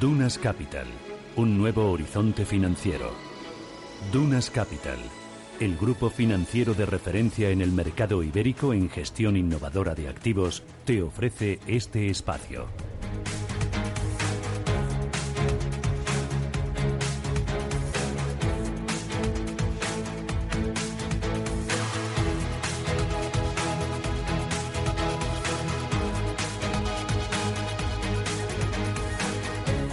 Dunas Capital, un nuevo horizonte financiero. Dunas Capital, el grupo financiero de referencia en el mercado ibérico en gestión innovadora de activos, te ofrece este espacio.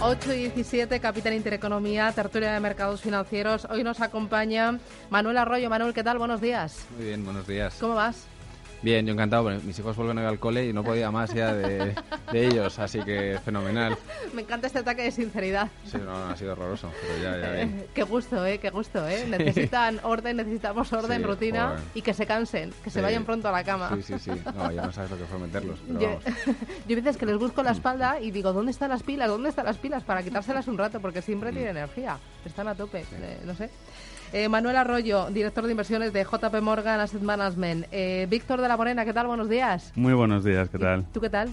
8 y 17, Capital Intereconomía, tertulia de mercados financieros. Hoy nos acompaña Manuel Arroyo. Manuel, ¿qué tal? Buenos días. Muy bien, buenos días. ¿Cómo vas? Bien, yo encantado. mis hijos vuelven a ir al cole y no podía más ya de, ellos, así que fenomenal. Me encanta este ataque de sinceridad. Sí, no, ha sido horroroso, pero ya, ya eh, Qué gusto, ¿eh? Qué gusto, ¿eh? Necesitan orden, necesitamos orden, rutina y que se cansen, que se vayan pronto a la cama. Sí, sí, sí. No, ya no sabes lo que fue meterlos, pero yo, yo a veces que les busco la espalda y digo, ¿dónde están las pilas? ¿Dónde están las pilas? Para quitárselas un rato, porque siempre mm. tienen energía. Están a tope, eh, no sé. Eh, Manuel Arroyo, director de inversiones de JP Morgan Asset Management. Eh, Víctor de la Morena, ¿qué tal? Buenos días. Muy buenos días, ¿qué tal? ¿Tú qué tal?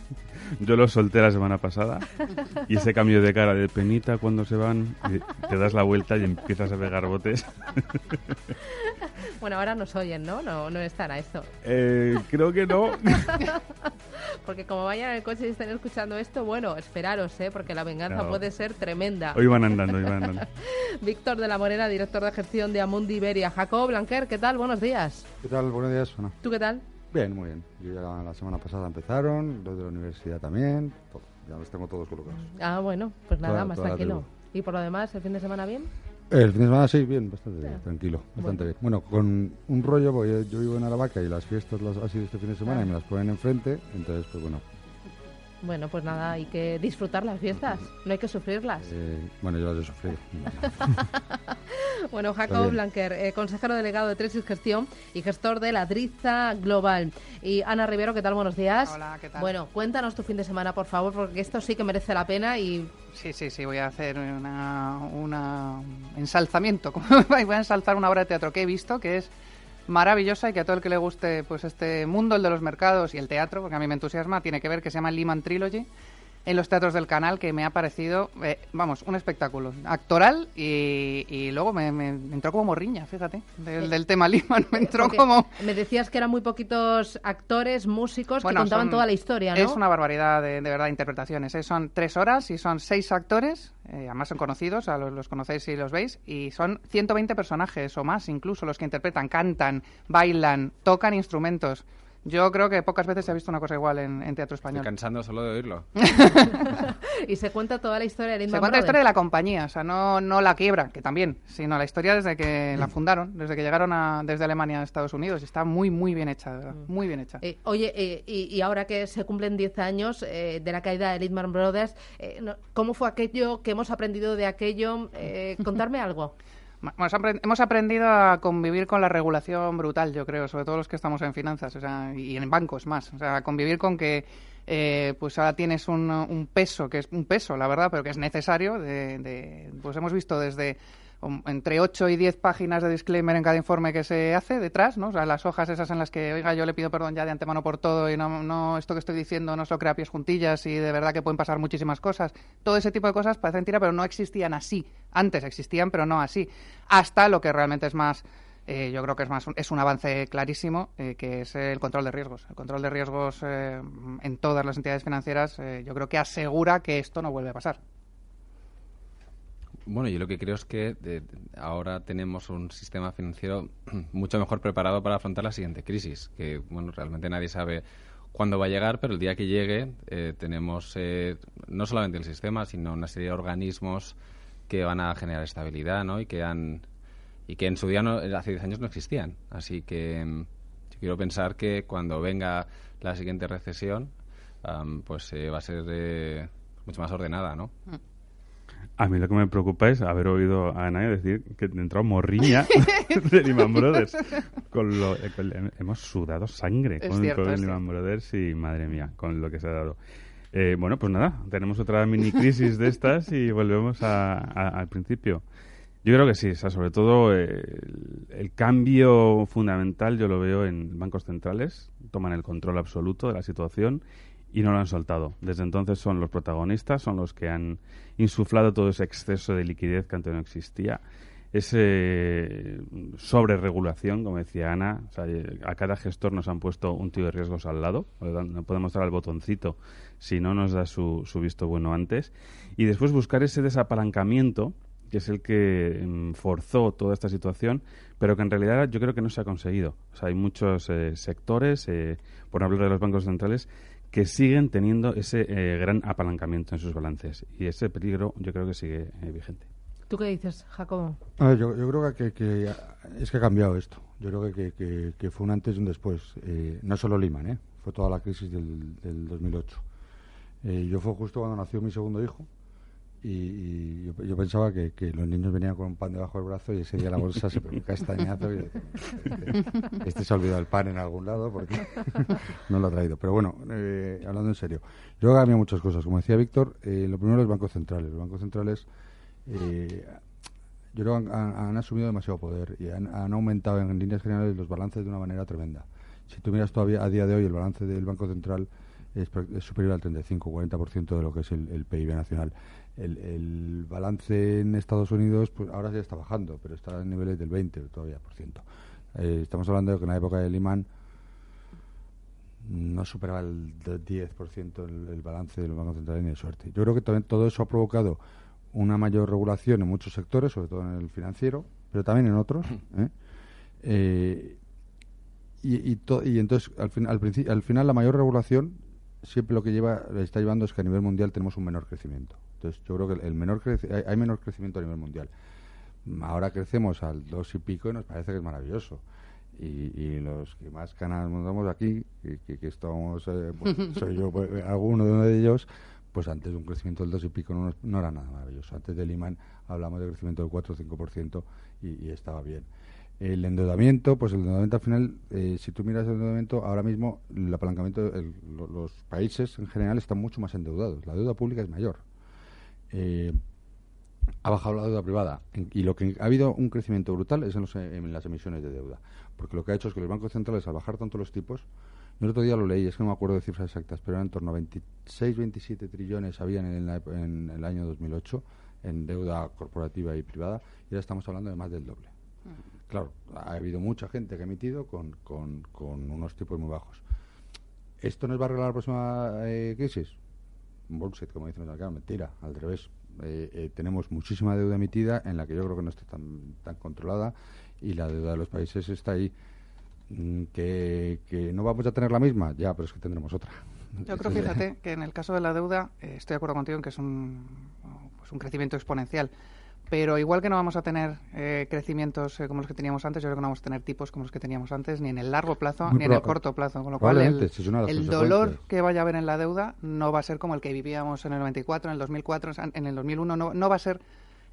Yo lo solté la semana pasada y ese cambio de cara de penita cuando se van, te das la vuelta y empiezas a pegar botes. Bueno, ahora nos oyen, ¿no? No, no están a esto. Eh, creo que no. porque como vayan en el coche y estén escuchando esto, bueno, esperaros, ¿eh? Porque la venganza puede ser tremenda. Hoy van andando, hoy van andando. Víctor de la Morena, director de gestión de Amundi Iberia. Jacob Blanquer, ¿qué tal? Buenos días. ¿Qué tal? Buenos días, ¿Tú qué tal? Bien, muy bien. Yo ya la semana pasada empezaron, los de la universidad también. Ya los tengo todos colocados. Ah, bueno, pues nada, más tranquilo. ¿Y por lo demás, el fin de semana bien? El fin de semana sí, bien, bastante tranquilo, bastante bien. Bueno, con un rollo, porque yo vivo en Aravaca y las fiestas las ha sido este fin de semana y me las ponen enfrente, entonces pues bueno, bueno, pues nada, hay que disfrutar las fiestas, no hay que sufrirlas. Eh, bueno, yo las he sufrido. bueno, Jacob Blanquer, eh, consejero delegado de Tresis Gestión y gestor de la Driza Global. Y Ana Rivero, ¿qué tal? Buenos días. Hola, ¿qué tal? Bueno, cuéntanos tu fin de semana, por favor, porque esto sí que merece la pena y... Sí, sí, sí, voy a hacer una, una ensalzamiento, voy a ensalzar una obra de teatro que he visto, que es maravillosa y que a todo el que le guste pues este mundo, el de los mercados y el teatro, porque a mí me entusiasma, tiene que ver, que se llama Lehman Trilogy en los teatros del canal que me ha parecido, eh, vamos, un espectáculo actoral y, luego me, entró como morriña, fíjate, del, tema Lehman, me entró como... Me decías que eran muy poquitos actores, músicos que contaban toda la historia, ¿no? Es una barbaridad de, verdad interpretaciones, ¿eh? son tres horas y son seis actores, eh, además son conocidos, a los, los conocéis y los veis, y son 120 personajes o más incluso los que interpretan, cantan, bailan, tocan instrumentos. Yo creo que pocas veces se ha visto una cosa igual en, teatro español. Estoy cansando solo de oírlo. y se cuenta toda la historia de Se cuenta la historia de la compañía, o sea, no, no la quiebra, que también, sino la historia desde que la fundaron, desde que llegaron a, desde Alemania a Estados Unidos. Está muy, muy bien hecha, ¿verdad? Mm. Muy bien hecha. Eh, oye, eh, y, ahora que se cumplen 10 años eh, de la caída de Lehman Brothers, ¿cómo fue aquello? que hemos aprendido de aquello? contarme algo hemos aprendido a convivir con la regulación brutal, yo creo, sobre todo los que estamos en finanzas o sea, y en bancos más. O sea, convivir con que eh, pues ahora tienes un, un, peso, que es un peso, la verdad, pero que es necesario. De, de, pues hemos visto desde entre 8 y 10 páginas de disclaimer en cada informe que se hace detrás, ¿no? O sea, las hojas esas en las que, oiga, yo le pido perdón ya de antemano por todo y no, esto que estoy diciendo no se lo crea pies juntillas y de verdad que pueden pasar muchísimas cosas. Todo ese tipo de cosas parecen mentira, pero no existían así. Antes existían, pero no así. Hasta lo que realmente es más eh, yo creo que es más es un avance clarísimo eh, que es el control de riesgos el control de riesgos eh, en todas las entidades financieras yo creo que asegura que esto no vuelve a pasar bueno, yo lo que creo es que ahora tenemos un sistema financiero mucho mejor preparado para afrontar la siguiente crisis, que bueno, realmente nadie sabe cuándo va a llegar, pero el día que llegue eh, tenemos eh, no solamente el sistema, sino una serie de organismos que van a generar estabilidad, ¿no? Y que han y que en su día hace 10 años no existían. Así que mm, yo quiero pensar que cuando venga la siguiente recesión, pues eh, va a ser mucho más ordenada, ¿no? Mm. A mí lo que me preocupa es haber oído a Anaya decir que entró morriña de Lehman Brothers. Con lo, eh, hemos sudado sangre con, Lehman Brothers y madre mía, con lo que se ha dado. Eh, bueno, pues nada, tenemos otra mini crisis de estas y volvemos al principio. Yo creo que sí, sobre todo eh, el, cambio fundamental yo lo veo en bancos centrales, toman el control absoluto de la situación y no lo han soltado. Desde entonces son los protagonistas, son los que han insuflado todo ese exceso de liquidez que antes no existía. Ese sobre regulación, como decía Ana, a cada gestor nos han puesto un tío de riesgos al lado, no podemos dar al botoncito si no nos da su, su visto bueno antes, y después buscar ese desapalancamiento que es el que mm, forzó toda esta situación, pero que en realidad yo creo que no se ha conseguido. O sea, hay muchos eh, sectores, eh, por hablar de los bancos centrales, que siguen teniendo ese eh, gran apalancamiento en sus balances. Y ese peligro yo creo que sigue vigente. ¿Tú qué dices, Jacobo? yo, creo que, es que ha cambiado esto. Yo creo que, que fue un antes y un después. no solo Lehman, ¿eh? fue toda la crisis del, del 2008. yo fue justo cuando nació mi segundo hijo y, yo, pensaba que, los niños venían con un pan debajo del brazo y ese día la bolsa se pegó un castañazo y este se ha olvidado el pan en algún lado porque no lo ha traído. Pero bueno, eh, hablando en serio, yo cambiado muchas cosas. Como decía Víctor, eh, lo primero es bancos centrales. Los bancos centrales eh, yo creo que han, asumido demasiado poder y han, aumentado en líneas generales los balances de una manera tremenda. Si tú miras todavía a día de hoy el balance del Banco Central es, superior al 35-40% de lo que es el PIB nacional el, balance en Estados Unidos pues ahora ya está bajando, pero está en niveles del 20 todavía por ciento. Eh, estamos hablando de que en la época de Lehman no superaba el 10% el, el balance del Banco Central ni de suerte. Yo creo que también todo eso ha provocado una mayor regulación en muchos sectores, sobre todo en el financiero, pero también en otros. ¿eh? Eh, y, y, entonces, al, fin, al, al final, la mayor regulación siempre lo que lleva está llevando es que a nivel mundial tenemos un menor crecimiento. Entonces, yo creo que el menor hay, menor crecimiento a nivel mundial. Ahora crecemos al dos y pico y nos parece que es maravilloso. Y, los que más canas montamos aquí, que, estamos, eh, pues, soy yo, pues, alguno de uno de ellos, pues antes un crecimiento del dos y pico no, no era nada maravilloso. Antes de Lehman hablamos de crecimiento del 4 o 5% y, y estaba bien. El endeudamiento, pues el endeudamiento al final, eh, si tú miras el endeudamiento, ahora mismo el apalancamiento, los países en general están mucho más endeudados. La deuda pública es mayor. Eh, ha bajado la deuda privada y lo que ha habido un crecimiento brutal es en, las emisiones de deuda. Porque lo que ha hecho es que los bancos centrales, al bajar tanto los tipos, el otro día lo leí, es que no me acuerdo de cifras exactas, pero eran en torno a 26, 27 trillones habían en, en el año 2008 en deuda corporativa y privada y ahora estamos hablando de más del doble. Claro, ha habido mucha gente que ha emitido con, con, unos tipos muy bajos. ¿Esto nos va a arreglar la próxima eh, crisis? Bullshit, como dicen acá, mentira, al revés. Eh, eh, tenemos muchísima deuda emitida en la que yo creo que no está tan, tan controlada y la deuda de los países está ahí. Mm, que, que no vamos a tener la misma, ya, pero es que tendremos otra. Yo creo, fíjate, que en el caso de la deuda, estoy de acuerdo contigo en que es un, pues un crecimiento exponencial. Pero igual que no vamos a tener eh, crecimientos eh, como los que teníamos antes, yo creo que no vamos a tener tipos como los que teníamos antes, ni en el largo plazo, ni en el corto plazo. Con lo cual, el, dolor que vaya a haber en la deuda no va a ser como el que vivíamos en el 94, en el 2004, en el 2001. No, no va a ser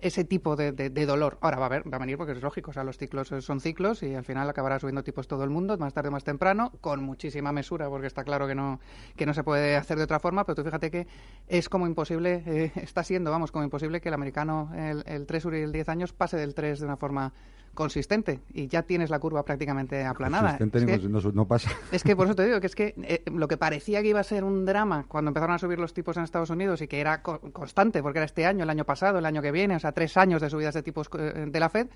ese tipo de, dolor. Ahora va a, ver, va a venir porque es lógico, o sea, los ciclos son ciclos y al final acabará subiendo tipos todo el mundo, más tarde o más temprano, con muchísima mesura, porque está claro que no, que no se puede hacer de otra forma, pero tú fíjate que es como imposible, eh, está siendo, vamos, como imposible que el americano, el, el 3 y el 10 años, pase del 3 de una forma consistente y ya tienes la curva prácticamente aplanada. Es que, no, pasa. Es que por eso te digo que es que eh, lo que parecía que iba a ser un drama cuando empezaron a subir los tipos en Estados Unidos y que era constante, porque era este año, el año pasado, el año que viene, o sea, tres años de subidas de tipos eh, de la Fed,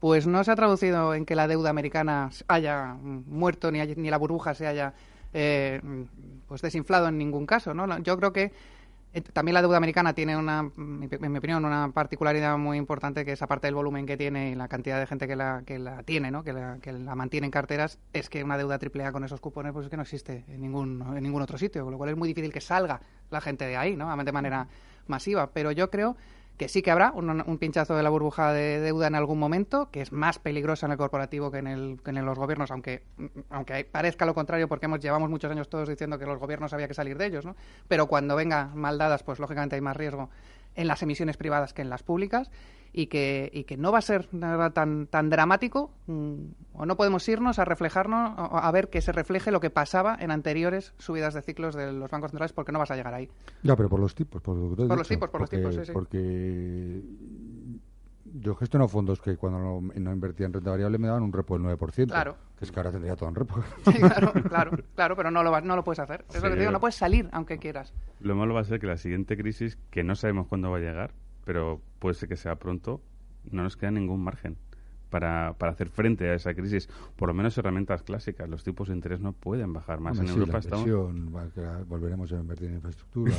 pues no se ha traducido en que la deuda americana haya muerto ni, ni la burbuja se haya eh, pues desinflado en ningún caso. ¿no? Yo creo que eh, también la deuda americana tiene una, en mi opinión, una particularidad muy importante que es aparte del volumen que tiene y la cantidad de gente que la, que la tiene, ¿no? que, la, que la mantiene en carteras, es que una deuda AAA con esos cupones pues es que no existe en ningún, en ningún otro sitio, con lo cual es muy difícil que salga la gente de ahí, ¿no? de manera masiva. Pero yo creo que sí que habrá un, pinchazo de la burbuja de deuda en algún momento, que es más peligrosa en el corporativo que en, el, que en los gobiernos, aunque, aunque parezca lo contrario, porque hemos, llevamos muchos años todos diciendo que los gobiernos había que salir de ellos, ¿no? Pero cuando venga mal dadas, pues lógicamente hay más riesgo en las emisiones privadas que en las públicas y que, y que no va a ser nada tan, tan dramático mm, o no podemos irnos a reflejarnos, a ver que se refleje lo que pasaba en anteriores subidas de ciclos de los bancos centrales porque no vas a llegar ahí. Ya, pero por los tipos, por, por los tipos, por los tipos, sí, Porque yo gestiono fondos que cuando no, no, invertía en renta variable me daban un repo del 9%. Claro. Que es que ahora tendría todo en repo. claro, claro, claro, pero no lo, no lo puedes hacer. Es lo que te digo, no puedes salir aunque quieras. Lo malo va a ser que la siguiente crisis, que no sabemos cuándo va a llegar, pero puede ser que sea pronto, no nos queda ningún margen para, para hacer frente a esa crisis. Por lo menos herramientas clásicas. Los tipos de interés no pueden bajar más. en Europa estamos... volveremos a invertir en infraestructura.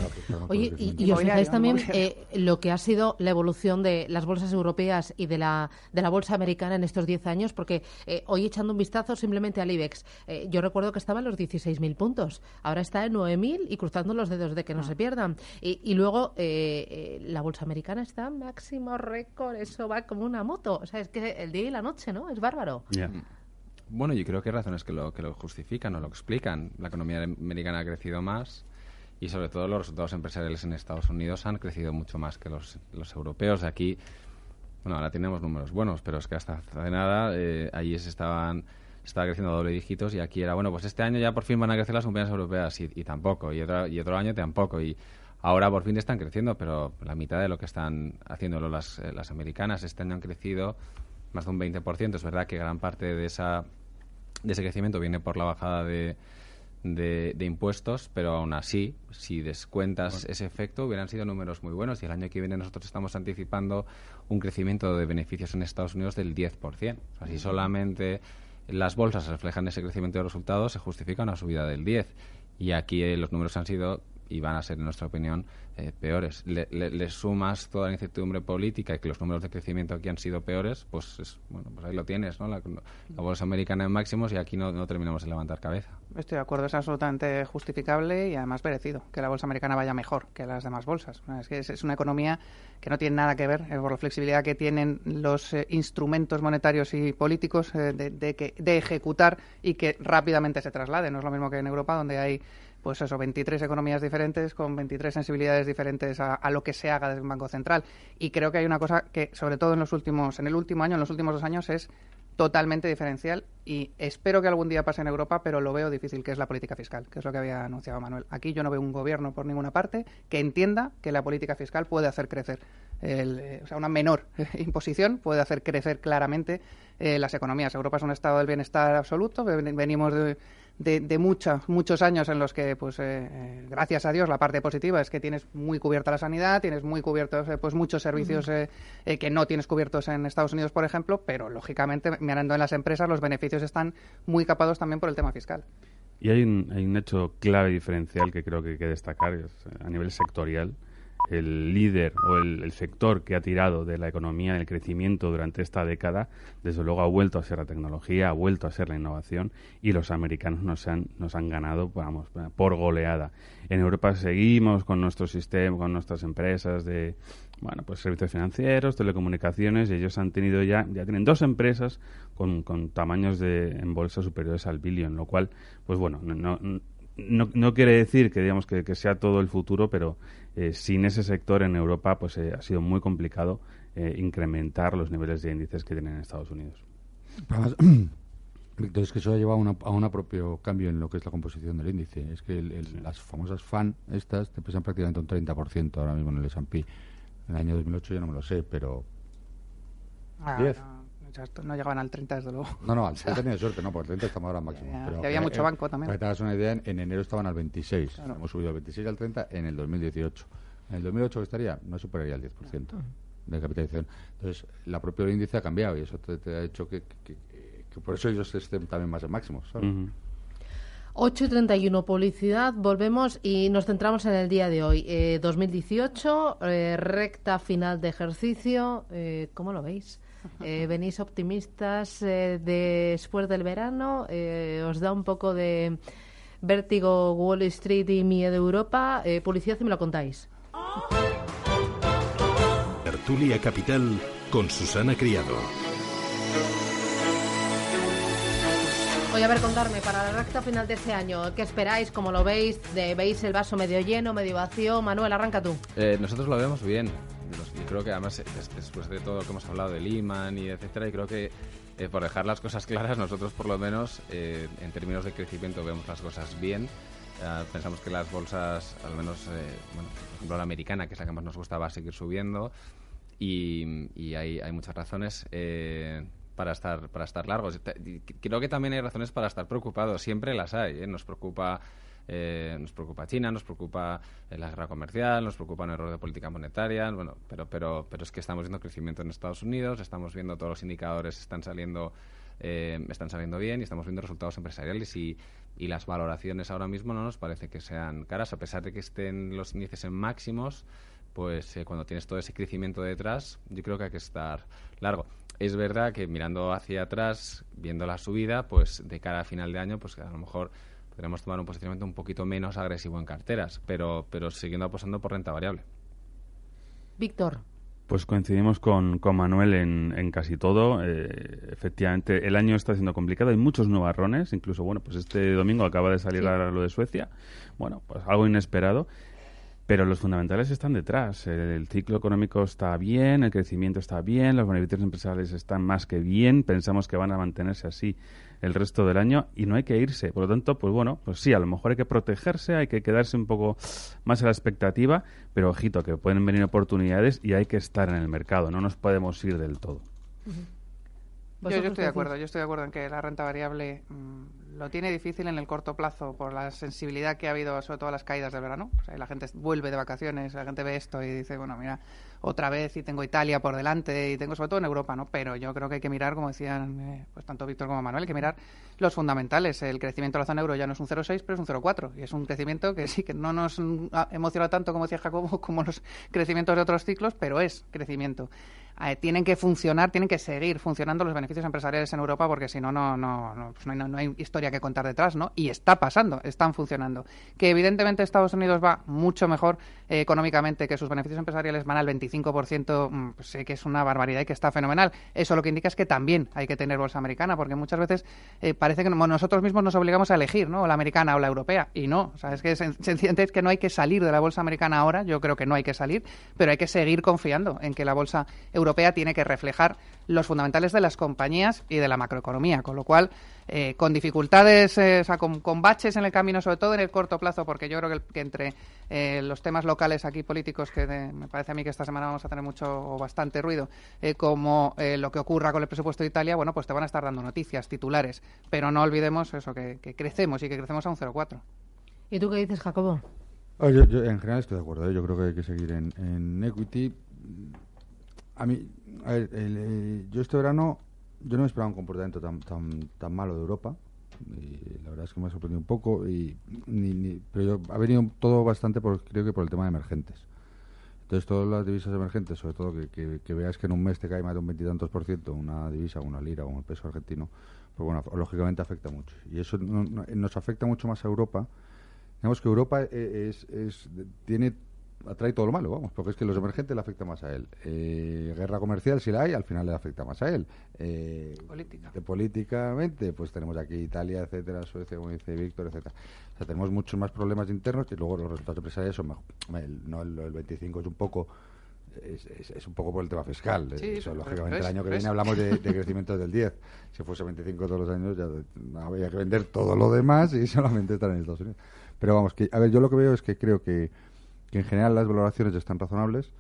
Oye, y, y os fijáis también eh, lo que ha sido la evolución de las bolsas europeas y de la, de la bolsa americana en estos 10 años, porque eh, hoy echando un vistazo simplemente al IBEX, eh, yo recuerdo que estaba en los 16.000 puntos, ahora está en 9.000 y cruzando los dedos de que no ah. se pierdan. Y, y luego la bolsa americana está máximo récord, eso va como una moto. O sea, es que el y la noche, ¿no? Es bárbaro. Mm. Bueno, yo creo que hay razones que lo, que lo justifican o lo explican. La economía americana ha crecido más y sobre todo los resultados empresariales en Estados Unidos han crecido mucho más que los, los europeos. Aquí, bueno, ahora tenemos números buenos, pero es que hasta hace nada eh, allí se estaban estaba creciendo a doble dígitos y aquí era, bueno, pues este año ya por fin van a crecer las compañías europeas y, tampoco, y otro, y otro año tampoco. Y ahora por fin están creciendo, pero la mitad de lo que están haciendo las, eh, las americanas este año han crecido más de un 20%. Es verdad que gran parte de, esa, de ese crecimiento viene por la bajada de, de, impuestos, pero aún así, si descuentas ese efecto, hubieran sido números muy buenos. Y el año que viene nosotros estamos anticipando un crecimiento de beneficios en Estados Unidos del 10%. Así solamente las bolsas reflejan ese crecimiento de resultados, se justifica una subida del 10%. Y aquí eh, los números han sido y van a ser, en nuestra opinión, eh, peores. Le, sumas toda la incertidumbre política y que los números de crecimiento aquí han sido peores, pues, bueno, pues ahí lo tienes, ¿no? La, bolsa americana en máximos y aquí no, terminamos de levantar cabeza. Estoy de acuerdo, es absolutamente justificable y además merecido que la bolsa americana vaya mejor que las demás bolsas. Es que es, una economía que no tiene nada que ver eh, por la flexibilidad que tienen los eh, instrumentos monetarios y políticos que, de ejecutar y que rápidamente se traslade. No es lo mismo que en Europa, donde hay pues eso, 23 economías diferentes con 23 sensibilidades diferentes a, lo que se haga desde un banco central. Y creo que hay una cosa que, sobre todo en los últimos, en el último año, en los últimos dos años, es totalmente diferencial y espero que algún día pase en Europa, pero lo veo difícil, que es la política fiscal, que es lo que había anunciado Manuel. Aquí yo no veo un gobierno por ninguna parte que entienda que la política fiscal puede hacer crecer, eh, o sea, una menor imposición puede hacer crecer claramente eh, las economías. Europa es un estado del bienestar absoluto, venimos de de, muchos años en los que, pues, eh, eh, gracias a Dios, la parte positiva es que tienes muy cubierta la sanidad, tienes muy cubiertos eh, pues muchos servicios que no tienes cubiertos en Estados Unidos, por ejemplo, pero lógicamente, mirando en las empresas, los beneficios están muy capados también por el tema fiscal. Y hay un, hay un hecho clave diferencial que creo que hay que destacar a nivel sectorial el líder o el, sector que ha tirado de la economía, del crecimiento durante esta década, desde luego ha vuelto a ser la tecnología, ha vuelto a ser la innovación y los americanos nos han, nos han ganado, vamos, por goleada. En Europa seguimos con nuestro sistema, con nuestras empresas de, bueno, pues servicios financieros, telecomunicaciones y ellos han tenido ya, ya tienen dos empresas con, con tamaños de, en bolsa superiores al billón, lo cual, pues bueno, no, no, no quiere decir que digamos que, que sea todo el futuro, pero eh, sin ese sector en Europa pues eh, ha sido muy complicado eh, incrementar los niveles de índices que tienen en Estados Unidos. Entonces, que eso ha llevado a un propio cambio en lo que es la composición del índice. Es que las famosas FAN, estas, te pesan prácticamente un 30% ahora mismo en el S&P. En el año 2008 ya no me lo sé, pero... Ah, no, llegaban al 30, desde luego. No, no, al 30 tenido suerte, no, por el 30 estamos ahora al máximo. pero, había mucho banco también. Para que te hagas una idea, en, enero estaban al 26. Hemos subido al 26 al 30 en el 2018. En el 2008 estaría, no superaría el 10% de capitalización. Entonces, la propia índice ha cambiado y eso te, ha hecho que, por eso ellos estén también más en máximos. 8 y 31, publicidad. Volvemos y nos centramos en el día de hoy. 2018, eh, eh, recta final de ejercicio. Eh, ¿Cómo lo veis? Eh, venís optimistas eh, después del verano, eh, os da un poco de vértigo Wall Street y miedo Europa. publicidad, si me lo contáis. Tertulia Capital con Susana Criado. Voy a ver, contarme, para la recta final de este año, ¿qué esperáis? ¿Cómo lo veis? ¿Veis el vaso medio lleno, medio vacío? Manuel, arranca tú. nosotros lo vemos bien y creo que además después de todo lo que hemos hablado de Lehman y etcétera, y creo que eh, por dejar las cosas claras, nosotros por lo menos eh, en términos de crecimiento vemos las cosas bien. pensamos que las bolsas, al menos, eh, bueno, por ejemplo la americana, que es la que más nos gusta, va a seguir subiendo. y, hay, hay, muchas razones eh, para estar para estar largos. Creo que también hay razones para estar preocupados. Siempre las hay. ¿eh? Nos preocupa eh, nos preocupa China, nos preocupa la guerra comercial, nos preocupa un error de política monetaria, bueno, pero, pero, pero es que estamos viendo crecimiento en Estados Unidos, estamos viendo todos los indicadores están saliendo, están saliendo bien y estamos viendo resultados empresariales y, y las valoraciones ahora mismo no nos parece que sean caras, a pesar de que estén los índices en máximos, pues eh, cuando tienes todo ese crecimiento detrás, yo creo que hay que estar largo. Es verdad que mirando hacia atrás, viendo la subida, pues de cara a final de año, pues a lo mejor podremos tomar un posicionamiento un poquito menos agresivo en carteras, pero, pero siguiendo apostando por renta variable. Víctor. Pues coincidimos con, con Manuel en, en, casi todo. Eh, efectivamente, el año está siendo complicado. Hay muchos nubarrones. Incluso, bueno, pues este domingo acaba de salir lo de Suecia. Bueno, pues algo inesperado. Pero los fundamentales están detrás. El ciclo económico está bien, el crecimiento está bien, los beneficios empresariales están más que bien. Pensamos que van a mantenerse así el resto del año y no hay que irse. Por lo tanto, pues bueno, pues sí, a lo mejor hay que protegerse, hay que quedarse un poco más a la expectativa, pero ojito, que pueden venir oportunidades y hay que estar en el mercado, no nos podemos ir del todo. Yo, estoy de acuerdo, yo estoy de acuerdo en que la renta variable mm, lo tiene difícil en el corto plazo por la sensibilidad que ha habido, sobre todo las caídas del verano. La gente vuelve de vacaciones, la gente ve esto y dice, bueno, mira, otra vez y tengo Italia por delante y tengo sobre todo en Europa, ¿no? Pero yo creo que hay que mirar, como decían eh, pues tanto Víctor como Manuel, hay que mirar los fundamentales. El crecimiento de la zona euro ya no es un 0,6, pero es un 0,4 y es un crecimiento que sí que no nos emociona tanto como decía Jacobo como los crecimientos de otros ciclos, pero es crecimiento. Eh, tienen que funcionar, tienen que seguir funcionando los beneficios empresariales en Europa porque si no, no, no, pues no, hay, historia que contar detrás, ¿no? Y está pasando, están funcionando. Que evidentemente Estados Unidos va mucho mejor eh, económicamente, que sus beneficios empresariales van al 25%, mm, pues sé que es una barbaridad y que está fenomenal. Eso lo que indica es que también hay que tener bolsa americana porque muchas veces eh, parece que nosotros mismos nos obligamos a elegir, ¿no? la americana o la europea. Y no, o sea, es que sencillamente es que no hay que salir de la bolsa americana ahora, yo creo que no hay que salir, pero hay que seguir confiando en que la bolsa europea tiene que reflejar los fundamentales de las compañías y de la macroeconomía, con lo cual, eh, con dificultades, eh, o sea, con, baches en el camino, sobre todo en el corto plazo, porque yo creo que, entre eh, los temas locales aquí políticos, que me parece a mí que esta semana vamos a tener mucho o bastante ruido, como lo que ocurra con el presupuesto de Italia, bueno, pues te van a estar dando noticias, titulares, pero no olvidemos eso, que, crecemos y que crecemos a un 0,4. ¿Y tú qué dices, Jacobo? Oh, yo, en general estoy de acuerdo. Yo creo que hay que seguir en, en equity a mí, a ver, eh, yo este verano, yo no me esperaba un comportamiento tan, tan, tan malo de Europa. Y la verdad es que me ha sorprendido un poco. Y, ni, pero ha venido todo bastante, por, creo que por el tema de emergentes. Entonces, todas las divisas emergentes, sobre todo que, que, veas que en un mes te cae más de un veintitantos por ciento una divisa, una lira o un peso argentino, pues bueno, lógicamente afecta mucho. Y eso nos afecta mucho más a Europa. Digamos que Europa eh, es, es, tiene atrae todo lo malo, vamos, porque es que los emergentes le afecta más a él. Eh, guerra comercial, si la hay, al final le afecta más a él. Eh, Política. De políticamente, pues tenemos aquí Italia, etcétera, Suecia, como dice Víctor, etcétera. O sea, tenemos muchos más problemas internos y luego los resultados empresariales son mejor. El, no, el, 25 es un poco es, un poco por el tema fiscal. Sí, lógicamente, el año que viene hablamos de, crecimiento del 10. Si fuese 25 todos los años, ya habría que vender todo lo demás y solamente estar en Estados Unidos. Pero vamos, que, a ver, yo lo que veo es que creo que que en general las valoraciones están razonables.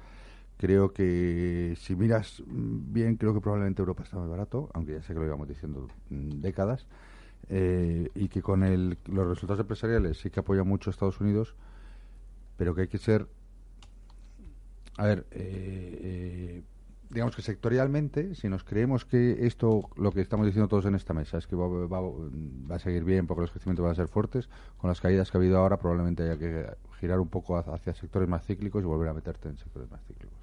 Creo que si miras bien, creo que probablemente Europa está muy barato, aunque ya sé que lo íbamos diciendo mm, décadas, eh, y que con el, los resultados empresariales sí que apoya mucho a Estados Unidos, pero que hay que ser, a ver, eh, eh, digamos que sectorialmente, si nos creemos que esto, lo que estamos diciendo todos en esta mesa, es que va, va, a seguir bien porque los crecimientos van a ser fuertes, con las caídas que ha habido ahora probablemente haya que girar un poco hacia sectores más cíclicos y volver a meterte en sectores más cíclicos.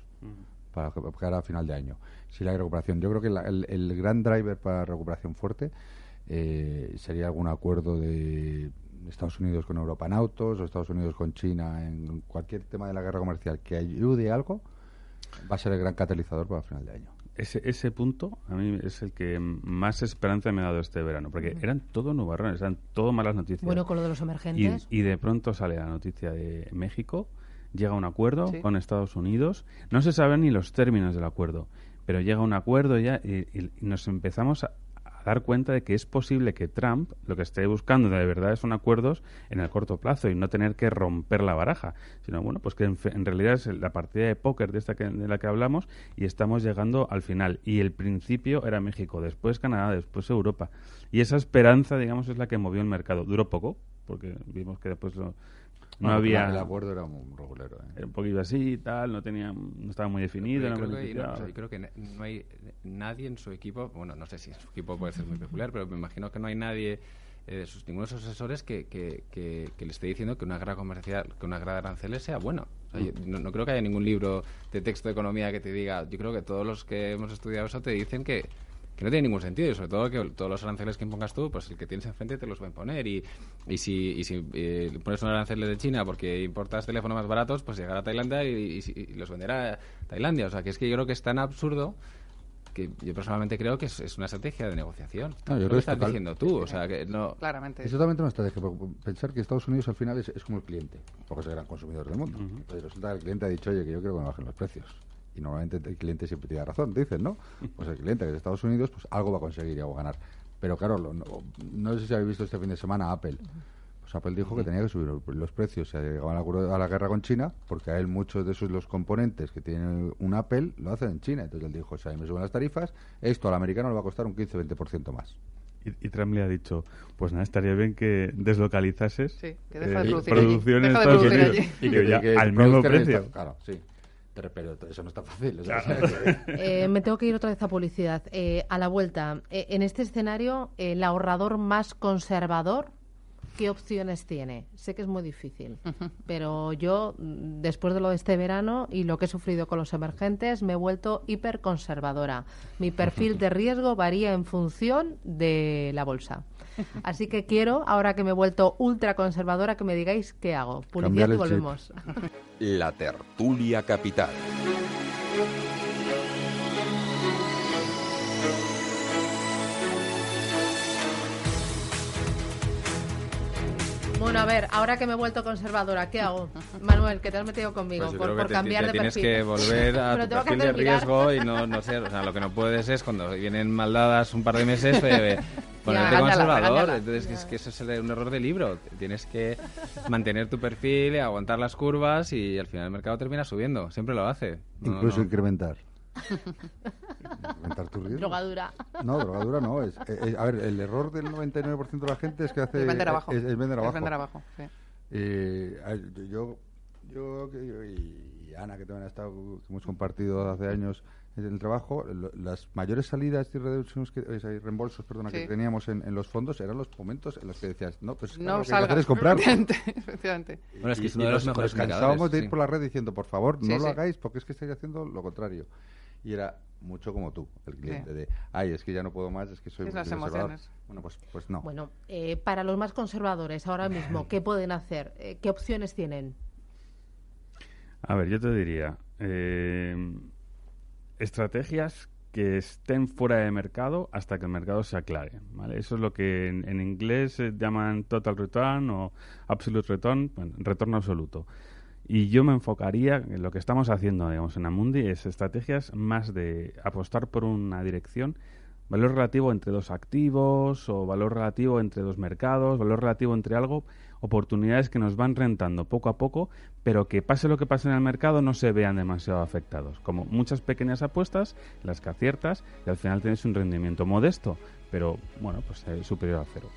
Para llegar a final de año. Si la recuperación, yo creo que el, gran driver para recuperación fuerte eh, sería algún acuerdo de Estados Unidos con Europa en autos o Estados Unidos con China en cualquier tema de la guerra comercial que ayude algo va a ser el gran catalizador para final de año. Ese, ese punto a mí es el que más esperanza me ha dado este verano, porque eran todos nubarrones, eran todo malas noticias. Bueno, con lo de los emergentes. Y, de pronto sale la noticia de México, llega un acuerdo con Estados Unidos, no se saben ni los términos del acuerdo, pero llega un acuerdo ya y, nos empezamos a, dar cuenta de que es posible que Trump lo que esté buscando de verdad son acuerdos en el corto plazo y no tener que romper la baraja, sino bueno, pues que en, realidad es la partida de póker de esta que, de la que hablamos y estamos llegando al final. Y el principio era México, después Canadá, después Europa. Y esa esperanza, digamos, es la que movió el mercado. Duró poco, porque vimos que después no, había el acuerdo era un regulero ¿eh? era un poquito así y tal no tenía no estaba muy definido yo, creo que, no, hay nadie en su equipo bueno no sé si en su equipo puede ser muy peculiar pero me imagino que no hay nadie eh, de sus ninguno de sus asesores que, que, que, le esté diciendo que una guerra comercial que una guerra de aranceles sea bueno no, no, creo que haya ningún libro de texto de economía que te diga yo creo que todos los que hemos estudiado eso te dicen que que no tiene ningún sentido y sobre todo que todos los aranceles que impongas tú, pues el que tienes enfrente te los va a imponer y, y si, y si eh, pones un arancel de China porque importas teléfonos más baratos, pues llegará a Tailandia y, los venderá a Tailandia. O sea, que es que yo creo que es tan absurdo que yo personalmente creo que es, una estrategia de negociación. No, yo creo que estás diciendo tú, o sea, que no... Claramente. Es totalmente una estrategia, pensar que Estados Unidos al final es, como el cliente, porque es el gran consumidor del mundo. resulta que el cliente ha dicho, oye, que yo quiero que me bajen los precios y normalmente el cliente siempre tiene razón, dicen, ¿no? Pues el cliente que es de Estados Unidos, pues algo va a conseguir y algo ganar. Pero claro, no, sé si habéis visto este fin de semana Apple. Pues Apple dijo que tenía que subir los precios si llegaban a la guerra con China, porque a él muchos de esos los componentes que tiene un Apple lo hacen en China. Entonces él dijo, si a mí me suben las tarifas, esto al americano le va a costar un 15-20% más. Y, Trump le ha dicho, pues nada, estaría bien que deslocalizases sí, que deja de eh, producción en Estados Unidos y que, ya al mismo precio. claro, sí. Pero eso no está fácil. Eh, me tengo que ir otra vez a publicidad. Eh, a la vuelta, eh, en este escenario, el ahorrador más conservador, ¿qué opciones tiene? Sé que es muy difícil, pero yo, después de lo de este verano y lo que he sufrido con los emergentes, me he vuelto hiperconservadora. Mi perfil de riesgo varía en función de la bolsa. Así que quiero, ahora que me he vuelto ultra conservadora, que me digáis qué hago. Publicidad y volvemos. La tertulia capital. Bueno, a ver, ahora que me he vuelto conservadora, ¿qué hago? Manuel, que te has metido conmigo pues por, cambiar de tienes perfil. Tienes que volver a tu perfil de riesgo y no, no sé, o sea, lo que no puedes es cuando vienen maldadas un par de meses eh, ponerte conservador. Entonces, es que eso es un error de libro. Tienes que mantener tu perfil, aguantar las curvas y al final el mercado termina subiendo. Siempre lo hace. Incluso incrementar. Drogadura. No, drogadura no. Es, eh, eh, a ver, el error del 99% de la gente es que hace... Es vender abajo. Es, vender abajo. Es vender abajo, sí. Eh, yo, yo, y Ana, que también ha estado, que hemos compartido hace años en el trabajo, las mayores salidas y reducciones que, reembolsos perdona, que teníamos en, los fondos eran los momentos en los que decías, no, pues no lo que hay que hacer es comprar. Efectivamente. Bueno, es que es uno de los mejores nos cansábamos de ir por la red diciendo, por favor, no lo hagáis porque es que estáis haciendo lo contrario y era mucho como tú, el cliente, de, ay, es que ya no puedo más, es que soy es las emociones. Bueno, pues, pues no. Bueno, eh, para los más conservadores ahora mismo, ¿qué pueden hacer? Eh, ¿Qué opciones tienen? A ver, yo te diría, eh, estrategias que estén fuera de mercado hasta que el mercado se aclare. ¿vale? Eso es lo que en, inglés llaman total return o absolute return, bueno, retorno absoluto. Y yo me enfocaría en lo que estamos haciendo, digamos, en Amundi, es estrategias más de apostar por una dirección, valor relativo entre dos activos o valor relativo entre dos mercados, valor relativo entre algo, oportunidades que nos van rentando poco a poco, pero que pase lo que pase en el mercado no se vean demasiado afectados. Como muchas pequeñas apuestas, las que aciertas y al final tienes un rendimiento modesto, pero bueno, pues eh, superior a cero.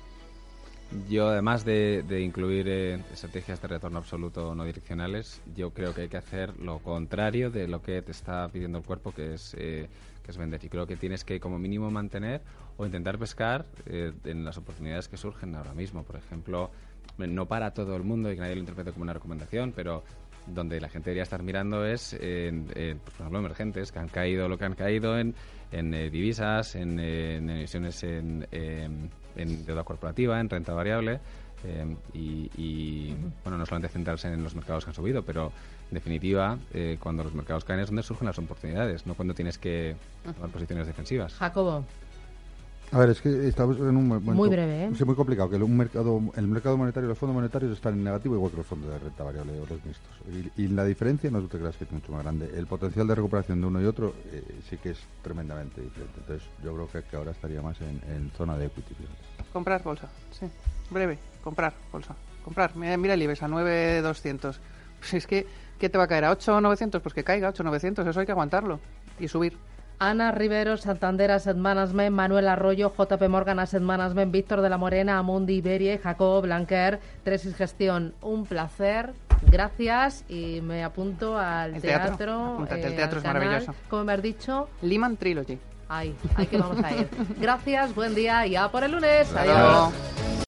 Yo, además de, incluir eh, estrategias de retorno absoluto no direccionales, yo creo que hay que hacer lo contrario de lo que te está pidiendo el cuerpo, que es, eh, que es vender. Y creo que tienes que, como mínimo, mantener o intentar pescar eh, en las oportunidades que surgen ahora mismo. Por ejemplo, no para todo el mundo y que nadie lo interprete como una recomendación, pero donde la gente debería estar mirando es, en, por ejemplo, emergentes, que han caído lo que han caído en, en divisas, en, emisiones en en deuda corporativa, en renta variable. Eh, y, bueno, no solamente centrarse en los mercados que han subido, pero en definitiva, eh, cuando los mercados caen es donde surgen las oportunidades, no cuando tienes que tomar posiciones defensivas. Jacobo. A ver, es que estamos en un momento muy breve, ¿eh? muy complicado, que un mercado, el mercado monetario y los fondos monetarios están en negativo igual que los fondos de renta variable o los mixtos. Y, la diferencia no te creas que es mucho más grande. El potencial de recuperación de uno y otro eh, sí que es tremendamente diferente. Entonces yo creo que, ahora estaría más en, zona de equity. Comprar bolsa, sí. Breve, comprar bolsa. Comprar. Mira, mira el IBEX a 9,200. Pues es que, ¿qué te va a caer? ¿A 8,900? Pues que caiga 8,900. Eso hay que aguantarlo y subir. Ana Rivero, Santander Asset Management, Manuel Arroyo, JP Morgan Asset Management, Víctor de la Morena, Amundi Iberia Jacob Blanquer, Tresis Gestión. Un placer, gracias y me apunto al teatro. el eh, teatro es maravilloso. Como me has dicho. Lehman Trilogy. Ay, ahí que vamos a ir. Gracias, buen día y a por el lunes. Adiós.